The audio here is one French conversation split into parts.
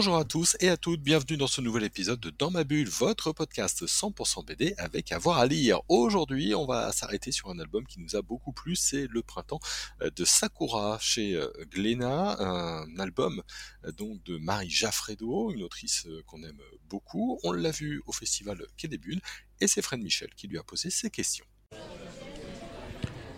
Bonjour à tous et à toutes, bienvenue dans ce nouvel épisode de Dans ma bulle, votre podcast 100% BD avec avoir à lire. Aujourd'hui, on va s'arrêter sur un album qui nous a beaucoup plu, c'est Le Printemps euh, de Sakura chez euh, Glénat, un album euh, donc de Marie Jaffredo, une autrice qu'on aime beaucoup. On l'a vu au festival Quai des Bulles et c'est Fred Michel qui lui a posé ces questions.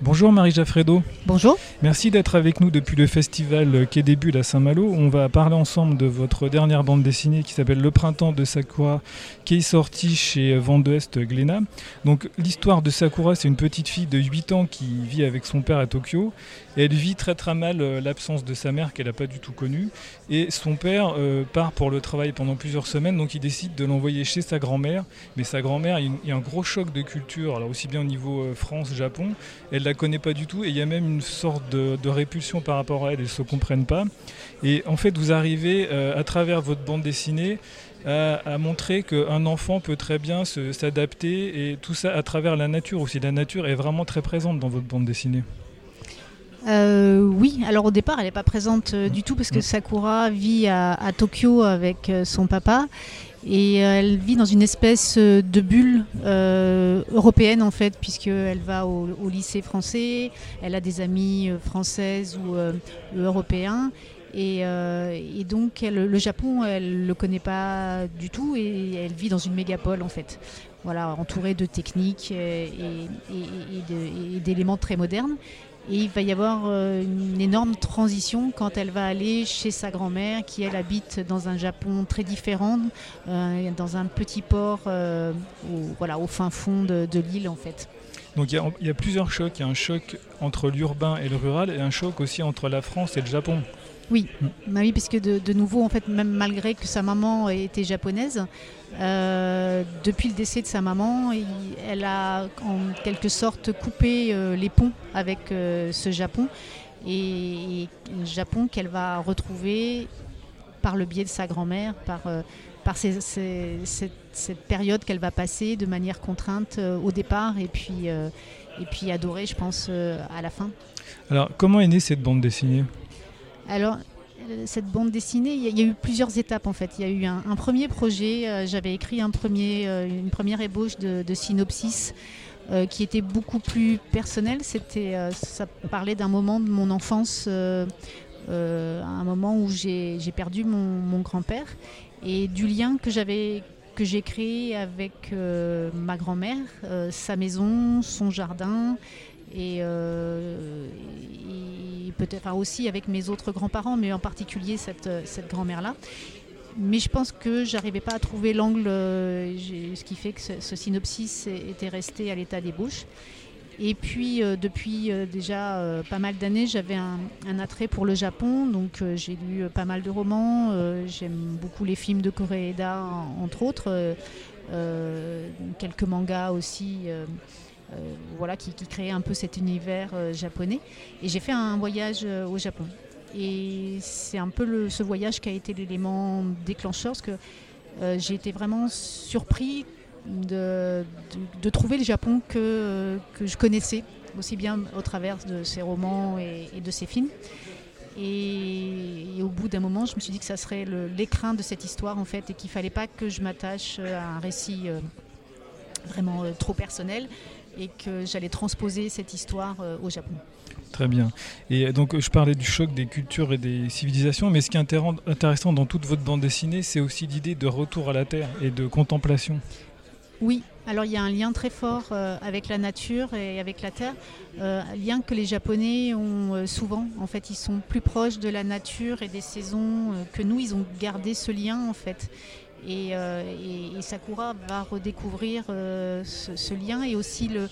Bonjour Marie Jaffredo. Bonjour. Merci d'être avec nous depuis le festival Quai des Bulles à Saint-Malo. On va parler ensemble de votre dernière bande dessinée qui s'appelle Le Printemps de Sakura, qui est sortie chez Vend'Ouest Glénat. Donc l'histoire de Sakura, c'est une petite fille de 8 ans qui vit avec son père à Tokyo. Elle vit très très mal euh, l'absence de sa mère qu'elle n'a pas du tout connue. Et son père euh, part pour le travail pendant plusieurs semaines, donc il décide de l'envoyer chez sa grand-mère. Mais sa grand-mère, il y a un gros choc de culture, alors aussi bien au niveau euh, France-Japon. Elle la connaît pas du tout et il y a même une sorte de, répulsion par rapport à elle, ils se comprennent pas. Et en fait, vous arrivez à travers votre bande dessinée à, montrer qu'un enfant peut très bien s'adapter et tout ça à travers la nature aussi. La nature est vraiment très présente dans votre bande dessinée. Euh, oui, alors au départ, elle n'est pas présente euh, du tout parce que Sakura vit à, Tokyo avec euh, son papa et elle vit dans une espèce de bulle européenne en fait, puisqu'elle va au, lycée français, elle a des amis françaises ou européens. Et, donc le Japon, elle ne le connaît pas du tout et elle vit dans une mégapole en fait. Voilà, entourée de techniques et d'éléments très modernes. Et il va y avoir euh, une énorme transition quand elle va aller chez sa grand-mère, qui elle habite dans un Japon très différent, euh, dans un petit port euh, au, voilà, au fin fond de, l'île en fait. Donc il y, a plusieurs chocs. Il y a un choc entre l'urbain et le rural et un choc aussi entre la France et le Japon. Oui, bah oui puisque de, de, nouveau, en fait, même malgré que sa maman était japonaise, euh, depuis le décès de sa maman, elle a en quelque sorte coupé euh, les ponts avec euh, ce Japon. Et, Japon qu'elle va retrouver par le biais de sa grand-mère, par, par cette, période qu'elle va passer de manière contrainte au départ et puis, et puis adorée, je pense, à la fin. Alors, comment est née cette bande dessinée? Alors, cette bande dessinée, il y, a eu plusieurs étapes en fait. Il y a eu un, premier projet, euh, j'avais écrit euh, une première ébauche de, synopsis euh, qui était beaucoup plus personnel. C'était, ça parlait d'un moment de mon enfance, un moment où j'ai perdu mon, mon grand-père et du lien que j'avais que j'ai créé avec ma grand-mère, sa maison, son jardin, et, peut-être aussi avec mes autres grands-parents, mais en particulier cette, cette grand-mère-là. Mais je pense que j'arrivais pas à trouver l'angle, euh, ce qui fait que ce, synopsis était resté à l'état des bouches. Et puis euh, depuis euh, déjà pas mal d'années, j'avais un, attrait pour le Japon, donc j'ai lu pas mal de romans, j'aime beaucoup les films de Koreeda entre autres, quelques mangas aussi. Euh, voilà, qui, créait un peu cet univers euh, japonais. Et j'ai fait un voyage euh, au Japon. Et c'est un peu ce voyage qui a été l'élément déclencheur, parce que j'ai été vraiment surpris de, trouver le Japon que, que je connaissais, aussi bien au travers de ses romans et, de ses films. Et, au bout d'un moment, je me suis dit que ça serait l'écrin de cette histoire, en fait, et qu'il ne fallait pas que je m'attache à un récit vraiment trop personnel, et que j'allais transposer cette histoire euh, au Japon. Très bien. Et donc je parlais du choc des cultures et des civilisations, mais ce qui est intéressant dans toute votre bande dessinée, c'est aussi l'idée de retour à la Terre et de contemplation. Oui, alors il y a un lien très fort euh, avec la nature et avec la terre, euh, un lien que les Japonais ont souvent. En fait, ils sont plus proches de la nature et des saisons que nous. Ils ont gardé ce lien en fait. Euh, et, Sakura va redécouvrir euh, ce, lien et aussi le,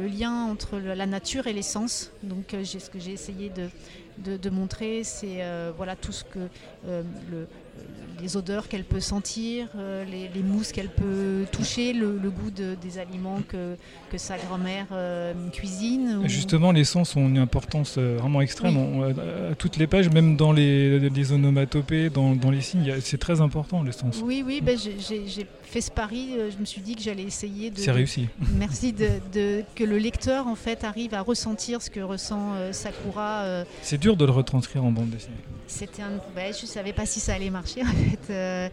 lien entre la nature et l'essence. Donc, euh, ce que j'ai essayé de, de, montrer, c'est voilà tout ce que le, les odeurs qu'elle peut sentir, euh, les, mousses qu'elle peut toucher, le, goût des aliments que, que sa grand-mère euh, cuisine. Justement, les sens ont une importance euh, vraiment extrême. à, toutes les pages, même dans les, les onomatopées, dans, dans les signes, c'est très important les sens. Oui, oui, ben, j'ai fait ce pari. Je me suis dit que j'allais essayer de. C'est réussi. Merci de, que le lecteur en fait arrive à ressentir ce que ressent Sakura. C'est dur de le retranscrire en bande dessinée. C'était un. Ben, je savais pas si ça allait marcher Euh,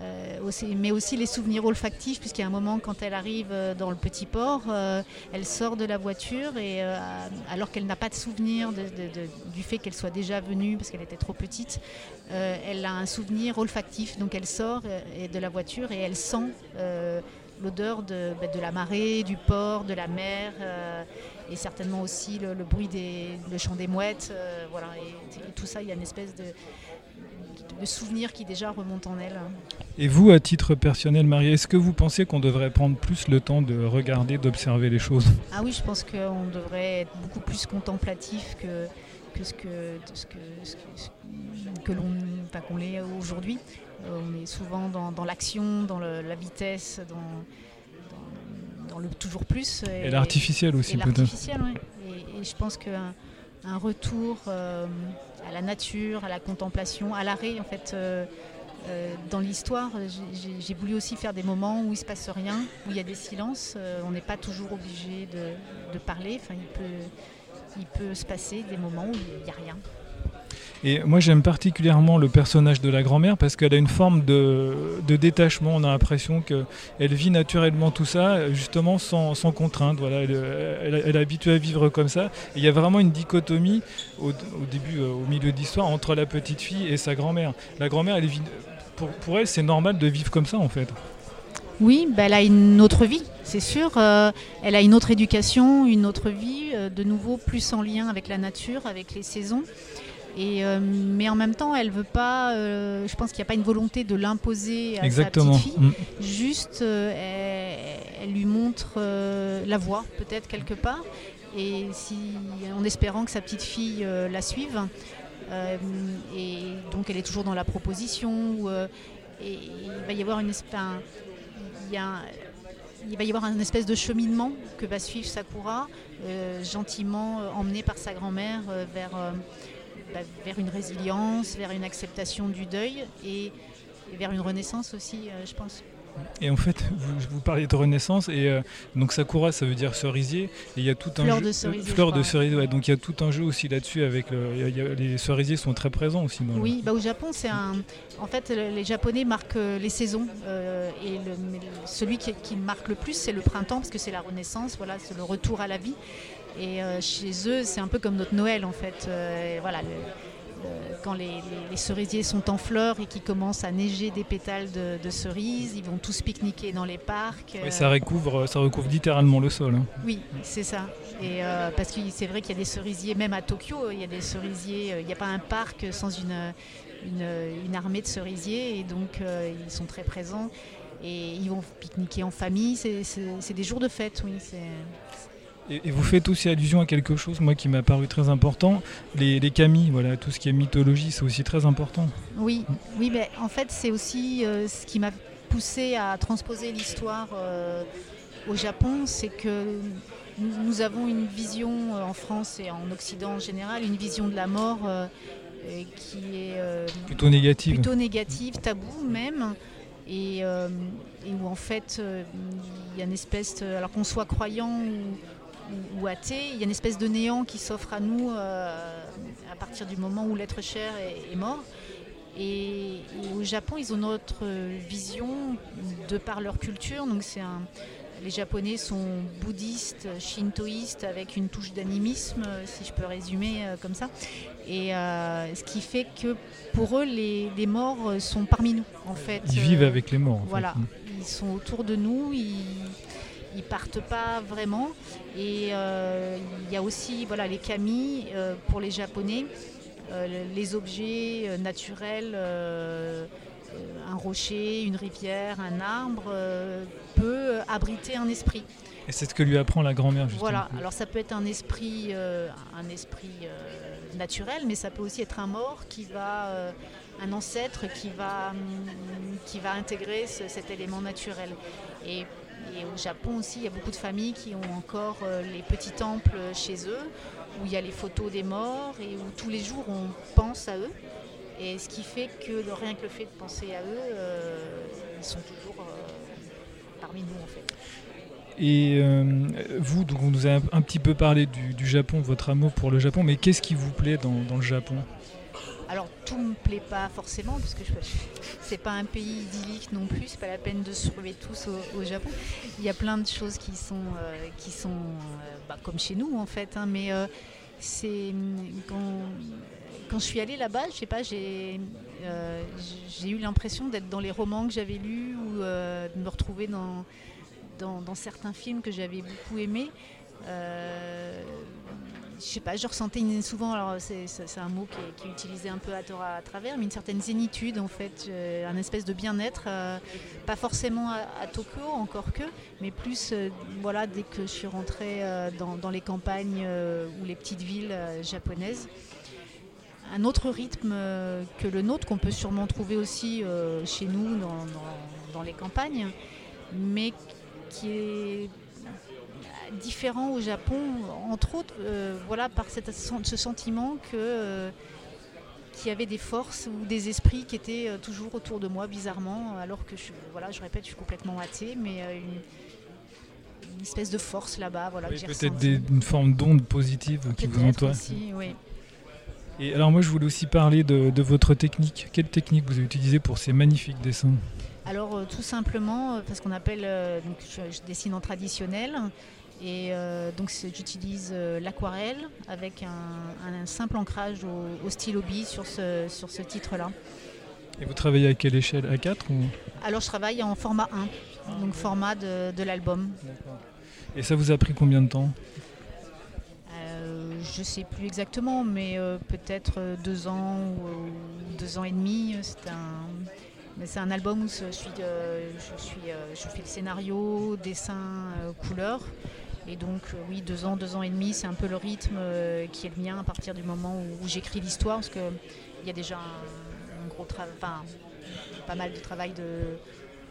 euh, mais aussi les souvenirs olfactifs, puisqu'il y a un moment quand elle arrive euh, dans le petit port, elle sort de la voiture et alors qu'elle n'a pas de souvenir du fait qu'elle soit déjà venue, parce qu'elle était trop petite, elle a un souvenir olfactif. Donc elle sort de la voiture et elle sent l'odeur de, ben, de, la marée, du port, de la mer, et certainement aussi le, bruit des le chant des mouettes. voilà, et, tout ça, il y a une espèce de de souvenirs qui déjà remontent en elle. Et vous, à titre personnel, Marie, est-ce que vous pensez qu'on devrait prendre plus le temps de regarder, d'observer les choses? Ah oui, je pense qu'on devrait être beaucoup plus contemplatif que, que ce que, ce que, que, l'on qu'on l'est aujourd'hui. Euh, on est souvent dans, l'action, dans la vitesse, dans, dans, le toujours plus. Et, l'artificiel aussi peut-être. Et, et, je pense qu'un un retour euh, à la nature, à la contemplation, à l'arrêt en fait. Euh, euh, dans l'histoire, j'ai voulu aussi faire des moments où il se passe rien, où il y a des silences. on n'est pas toujours obligé de, parler. Enfin, il, peut, il peut se passer des moments où il n'y a rien. Et moi j'aime particulièrement le personnage de la grand-mère parce qu'elle a une forme de, détachement. On a l'impression qu'elle vit naturellement tout ça, justement sans, contrainte. Voilà, elle, est habituée à vivre comme ça. Il y a vraiment une dichotomie au, début, euh, au milieu de l'histoire, entre la petite fille et sa grand-mère. La grand-mère, elle pour, pour elle, c'est normal de vivre comme ça en fait. Oui, bah, elle a une autre vie, c'est sûr. Euh, elle a une autre éducation, une autre vie, euh, de nouveau plus en lien avec la nature, avec les saisons. Euh, mais en même temps, elle veut pas. Euh, je pense qu'il n'y a pas une volonté de l'imposer à sa petite fille. Mm. Juste, euh, elle, lui montre la voie, peut-être quelque part, et si, en espérant que sa petite fille la suive. et donc, elle est toujours dans la proposition. et il va y avoir une espèce. Il va y avoir un espèce de cheminement que va suivre Sakura, gentiment emmenée par sa grand-mère vers bah, vers une résilience, vers une acceptation du deuil et, vers une renaissance aussi, euh, je pense. Et en fait, vous, vous parlez de renaissance et euh, donc sakura, ça veut dire cerisier. Et il y a tout un fleur jeu, de cerisier. fleur de cerisier. donc il y a tout un jeu aussi là-dessus avec les cerisiers sont très présents aussi. oui, bah, au Japon, c'est un. En fait, les Japonais marquent euh, les saisons et celui qui, qui, marque le plus, c'est le printemps parce que c'est la renaissance. Voilà, c'est le retour à la vie. Et euh, chez eux, c'est un peu comme notre Noël en fait. Euh, voilà, quand les, cerisiers sont en fleurs et qu'il commence à neiger des pétales de, cerises, ils vont tous pique-niquer dans les parcs. ça, recouvre, ça recouvre littéralement le sol. Hein. Oui, c'est ça. Et euh, parce que c'est vrai qu'il y a des cerisiers, même à Tokyo, il y a des cerisiers, il n'y a pas un parc sans une, une, armée de cerisiers, et donc ils sont très présents. Et ils vont pique-niquer en famille, c'est des jours de fête, oui. Et, vous faites aussi allusion à quelque chose, moi, qui m'a paru très important, les, les kami, voilà, tout ce qui est mythologie, c'est aussi très important. Oui, oui mais en fait, c'est aussi euh, ce qui m'a poussé à transposer l'histoire euh, au Japon, c'est que nous avons une vision euh, en France et en Occident en général, une vision de la mort qui est plutôt négative. Plutôt négative, tabou même. Et, où en fait il y a une espèce, alors qu'on soit croyant ou, ou, athée, il y a une espèce de néant qui s'offre à nous euh, à partir du moment où l'être cher est, mort. Et, au Japon, ils ont notre vision de par leur culture. Donc c'est un, les Japonais sont bouddhistes, shintoïstes, avec une touche d'animisme, si je peux résumer euh, comme ça. Et euh, ce qui fait que pour eux, les, morts sont parmi nous, en fait. Ils vivent avec les morts. voilà, ils sont autour de nous. Ils, ils partent pas vraiment. Et euh, il y a aussi voilà, les kami euh, pour les Japonais, euh, les objets naturels, un rocher, une rivière, un arbre, peut abriter un esprit. Et c'est ce que lui apprend la grand-mère Voilà, alors ça peut être un esprit, un esprit naturel, mais ça peut aussi être un mort qui va, un ancêtre qui va, qui va intégrer cet élément naturel. Et, au Japon aussi, il y a beaucoup de familles qui ont encore les petits temples chez eux, où il y a les photos des morts et où tous les jours on pense à eux. Et ce qui fait que rien que le fait de penser à eux, ils sont toujours parmi nous en fait. Et euh, vous, donc on nous a un, petit peu parlé du, Japon, votre amour pour le Japon, mais qu'est-ce qui vous plaît dans, le Japon? Alors tout me plaît pas forcément parce que c'est pas un pays idyllique non plus, c'est pas la peine de se trouver tous au, Japon. Il y a plein de choses qui sont euh, qui sont euh, bah, comme chez nous en fait, hein, mais c'est quand, je suis allée là-bas, je sais pas, j'ai eu l'impression d'être dans les romans que j'avais lus ou de me retrouver dans dans, certains films que j'avais beaucoup aimés. Euh, je sais pas, je ressentais souvent, alors c'est, un mot qui est, utilisé un peu à, à, travers, mais une certaine zénitude en fait, euh, un espèce de bien-être, euh, pas forcément à, Tokyo encore que, mais plus euh, voilà dès que je suis rentrée dans, les campagnes ou les petites villes japonaises. Un autre rythme que le nôtre qu'on peut sûrement trouver aussi chez nous dans, dans les campagnes, mais qui est différent au Japon, entre autres, euh, voilà, par ce sentiment que euh, qu'il y avait des forces ou des esprits qui étaient euh, toujours autour de moi, bizarrement, alors que je, voilà, je répète, je suis complètement athée, mais une, espèce de force là-bas, voilà. peut-être une forme d'onde positive qui vous entoure. oui. Et alors moi, je voulais aussi parler de, de votre technique. Quelle technique vous avez utilisée pour ces magnifiques dessins? Alors euh, tout simplement euh, parce qu'on appelle, euh, donc, je, dessine en traditionnel et donc j'utilise l'aquarelle avec un, simple ancrage au, stylo bille sur ce, sur ce titre-là. Et vous travaillez à quelle échelle? A4 ou... Alors je travaille en format 1, donc format de, de l'album. Et ça vous a pris combien de temps? Je ne sais plus exactement, mais peut-être deux ans ou deux ans et demi. C'est un mais c'est un album où euh, euh, je fais le scénario, dessin, euh, couleur. Et donc, oui, deux ans, deux ans et demi, c'est un peu le rythme qui est le mien à partir du moment où, j'écris l'histoire, parce qu'il y a déjà un, gros travail, pas mal de travail de,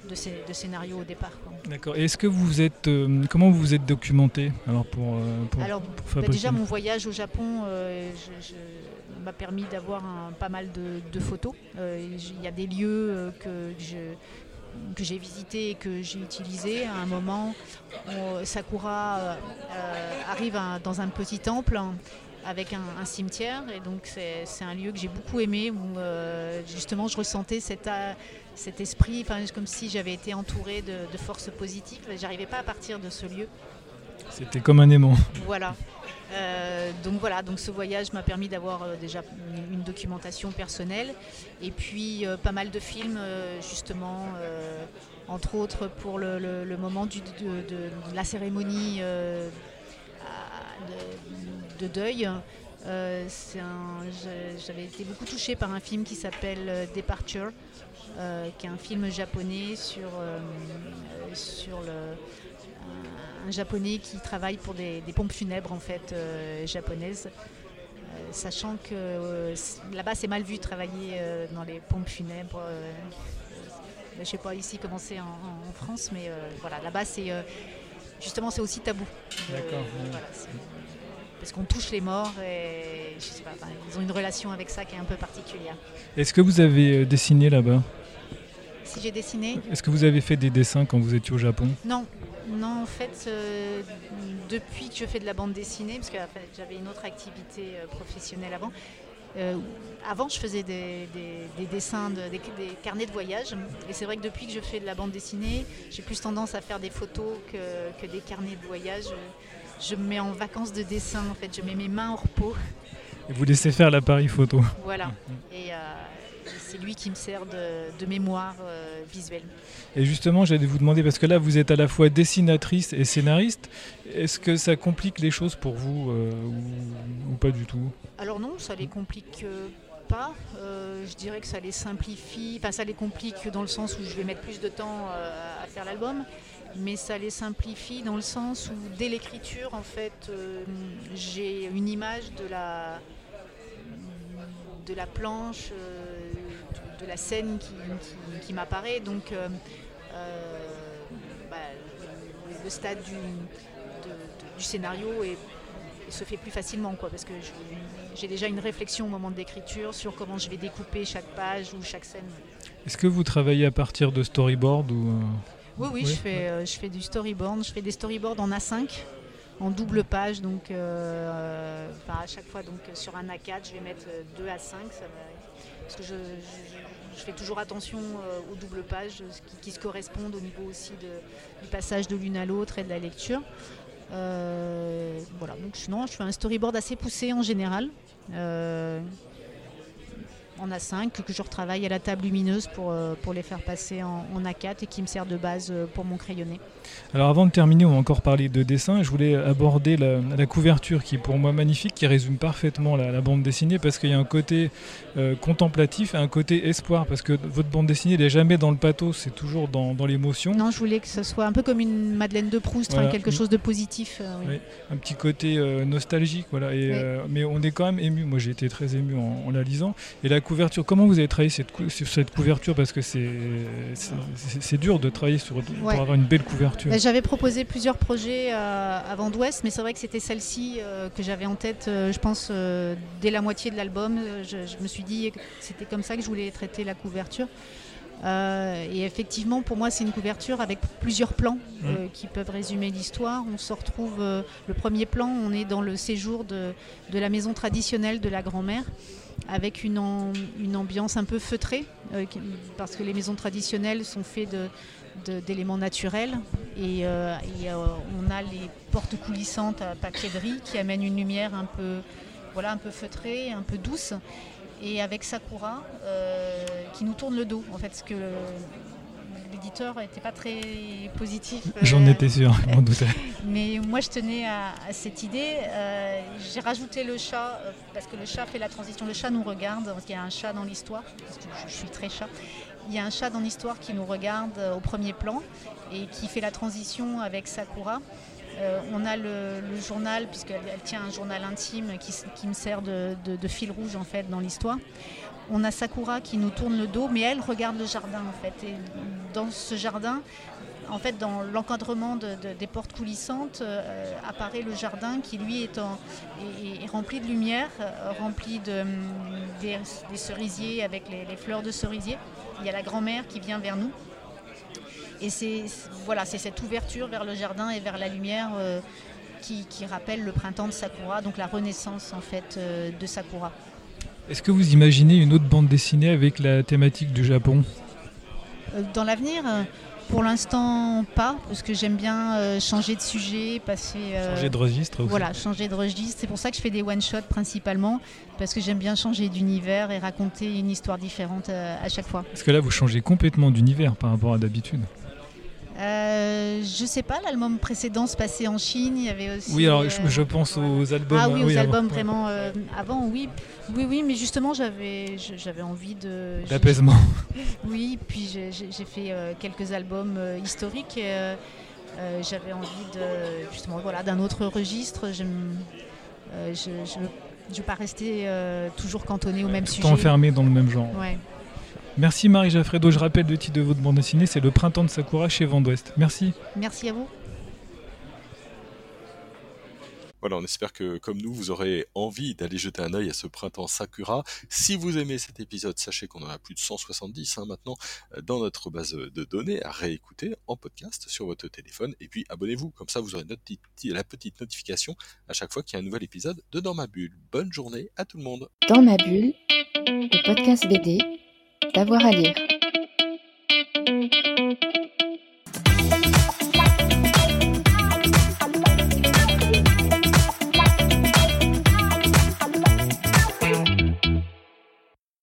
de, scénario au départ. D'accord. Et est-ce que vous êtes, comment vous vous êtes documenté alors pour, alors, bah, déjà mon voyage au Japon, je m'a permis d'avoir pas mal de, photos. Euh, il y a des lieux euh, que que j'ai visités et que j'ai utilisés. À un moment, Sakura euh, arrive dans un petit temple avec un, cimetière et donc c'est un lieu que j'ai beaucoup aimé où justement je ressentais cet, cet esprit, comme si j'avais été entourée de, de forces positives. J'arrivais pas à partir de ce lieu. C'était comme un aimant. Voilà. Euh, donc voilà, donc ce voyage m'a permis d'avoir euh, déjà une, documentation personnelle et puis euh, pas mal de films justement, entre autres pour le, moment de, la cérémonie de, deuil. J'avais été beaucoup touchée par un film qui s'appelle Departure, qui est un film japonais sur, sur le un japonais qui travaille pour des, pompes funèbres en fait euh, japonaises. Euh, sachant que euh, là-bas c'est mal vu de travailler dans les pompes funèbres. je ne sais pas ici comment c'est en, France, mais voilà, là-bas c'est justement c'est aussi tabou. D'accord. Parce qu'on touche les morts et je sais pas, ils ont une relation avec ça qui est un peu particulière. Est-ce que vous avez dessiné là-bas? Si j'ai dessiné? Est-ce que vous avez fait des dessins quand vous étiez au Japon? Non, non, en fait, euh, depuis que je fais de la bande dessinée, parce que j'avais une autre activité euh, professionnelle avant, euh, avant je faisais des, dessins, des, carnets de voyage. Et c'est vrai que depuis que je fais de la bande dessinée, j'ai plus tendance à faire des photos que, des carnets de voyage. Je me mets en vacances de dessin, en fait, je mets mes mains en repos. Et vous laissez faire l'appareil photo. Voilà. Et, c'est lui qui me sert de, mémoire euh, visuelle. Et justement, j'allais vous demander, parce que là, vous êtes à la fois dessinatrice et scénariste, est-ce que ça complique les choses pour vous euh, ou, pas du tout? Alors non, ça les complique pas. Euh, je dirais que ça les simplifie, enfin ça les complique dans le sens où je vais mettre plus de temps à faire l'album mais ça les simplifie dans le sens où dès l'écriture, en fait, j'ai une image de la, de la planche, de, la scène qui, m'apparaît. Donc bah, le, stade du, du scénario se fait plus facilement, quoi, parce que j'ai déjà une réflexion au moment de l'écriture sur comment je vais découper chaque page ou chaque scène. Est-ce que vous travaillez à partir de storyboard ou euh, Oui, oui, Je, fais, euh, je fais du storyboard. Je fais des storyboards en A5, en double page, donc euh, à chaque fois donc sur un A4, je vais mettre 2 A5, parce que je, fais toujours attention aux doubles pages qui, se correspondent au niveau aussi du passage de l'une à l'autre et de la lecture. Euh, voilà, donc sinon, je fais un storyboard assez poussé en général. En A5 que je retravaille à la table lumineuse pour, euh, pour les faire passer en, A4 et qui me sert de base euh, pour mon crayonné. Alors avant de terminer, on va encore parler de dessin. Je voulais aborder la, couverture qui est pour moi magnifique, qui résume parfaitement la, bande dessinée parce qu'il y a un côté euh, contemplatif et un côté espoir parce que votre bande dessinée n'est jamais dans le pathos, c'est toujours dans, dans l'émotion. Non, je voulais que ce soit un peu comme une Madeleine de Proust, hein, quelque chose de positif. un petit côté nostalgique, voilà. Et, mais on est quand même ému. Moi j'ai été très ému en, en la lisant. Et la couverture. Comment vous avez travaillé cette, sur cette couverture Parce que c'est dur de travailler sur, pour avoir une belle couverture. Bah, j'avais proposé plusieurs projets euh, avant d'Ouest, mais c'est vrai que c'était celle-ci euh, que j'avais en tête, euh, je pense, dès la moitié de l'album. Je, me suis dit que c'était comme ça que je voulais traiter la couverture. et effectivement, pour moi, c'est une couverture avec plusieurs plans mmh. qui peuvent résumer l'histoire. On se retrouve, le premier plan, on est dans le séjour de, de la maison traditionnelle de la grand-mère avec une, ambiance un peu feutrée, euh, parce que les maisons traditionnelles sont faites d'éléments naturels. Et, euh, euh, on a les portes coulissantes à papier de riz qui amènent une lumière un peu, voilà, un peu feutrée, un peu douce. Et avec Sakura qui nous tourne le dos, en fait, ce que n'était pas très positif. J'en euh, étais sûr, je m'en doutais. Mais moi, je tenais à, cette idée. Euh, j'ai rajouté le chat, euh, parce que le chat fait la transition. Le chat nous regarde, parce qu'il y a un chat dans l'histoire, je, suis très chat. Il y a un chat dans l'histoire qui nous regarde au premier plan et qui fait la transition avec Sakura. on a le, journal, puisqu'elle tient un journal intime qui, me sert de, de, fil rouge en fait dans l'histoire on a Sakura qui nous tourne le dos, mais elle regarde le jardin en fait. Et dans ce jardin, en fait, dans l'encadrement des portes coulissantes, euh, apparaît le jardin qui, lui, est, rempli de lumière, euh, rempli de, des, cerisiers avec les, fleurs de cerisier. Il y a la grand-mère qui vient vers nous. Et c'est voilà, cette ouverture vers le jardin et vers la lumière euh, qui, qui, rappelle le printemps de Sakura, donc la renaissance en fait de Sakura. Est-ce que vous imaginez une autre bande dessinée avec la thématique du Japon? Euh, Dans l'avenir euh, pour l'instant, pas, parce que j'aime bien euh, changer de sujet, passer. changer de registre aussi. Voilà, changer de registre. C'est pour ça que je fais des one-shots principalement, parce que j'aime bien changer d'univers et raconter une histoire différente à chaque fois. Parce que là, vous changez complètement d'univers par rapport à d'habitude. Euh, je sais pas, l'album précédent se passait en Chine, il y avait aussi. Oui, alors je, euh, pense aux albums. Ah oui, aux albums vraiment euh, avant, oui, oui, oui, mais justement j'avais, j'avais envie de. D'apaisement. Oui, puis j'ai fait quelques albums historiques. J'avais envie de justement voilà d'un autre registre. je ne veux pas rester toujours cantonné au même sujet. Enfermé dans le même genre. Ouais. Merci Marie Jaffredo. Je rappelle le titre de votre bande dessinée, c'est Le printemps de Sakura chez Vent d'Ouest. Merci. Merci à vous. Voilà, on espère que, comme nous, vous aurez envie d'aller jeter un œil à ce printemps Sakura. Si vous aimez cet épisode, sachez qu'on en a plus de 170 hein, maintenant dans notre base de données à réécouter en podcast sur votre téléphone. Et puis abonnez-vous, comme ça vous aurez la petite notification à chaque fois qu'il y a un nouvel épisode de Dans ma bulle. Bonne journée à tout le monde. Dans ma bulle, le podcast BD d'avoir à lire.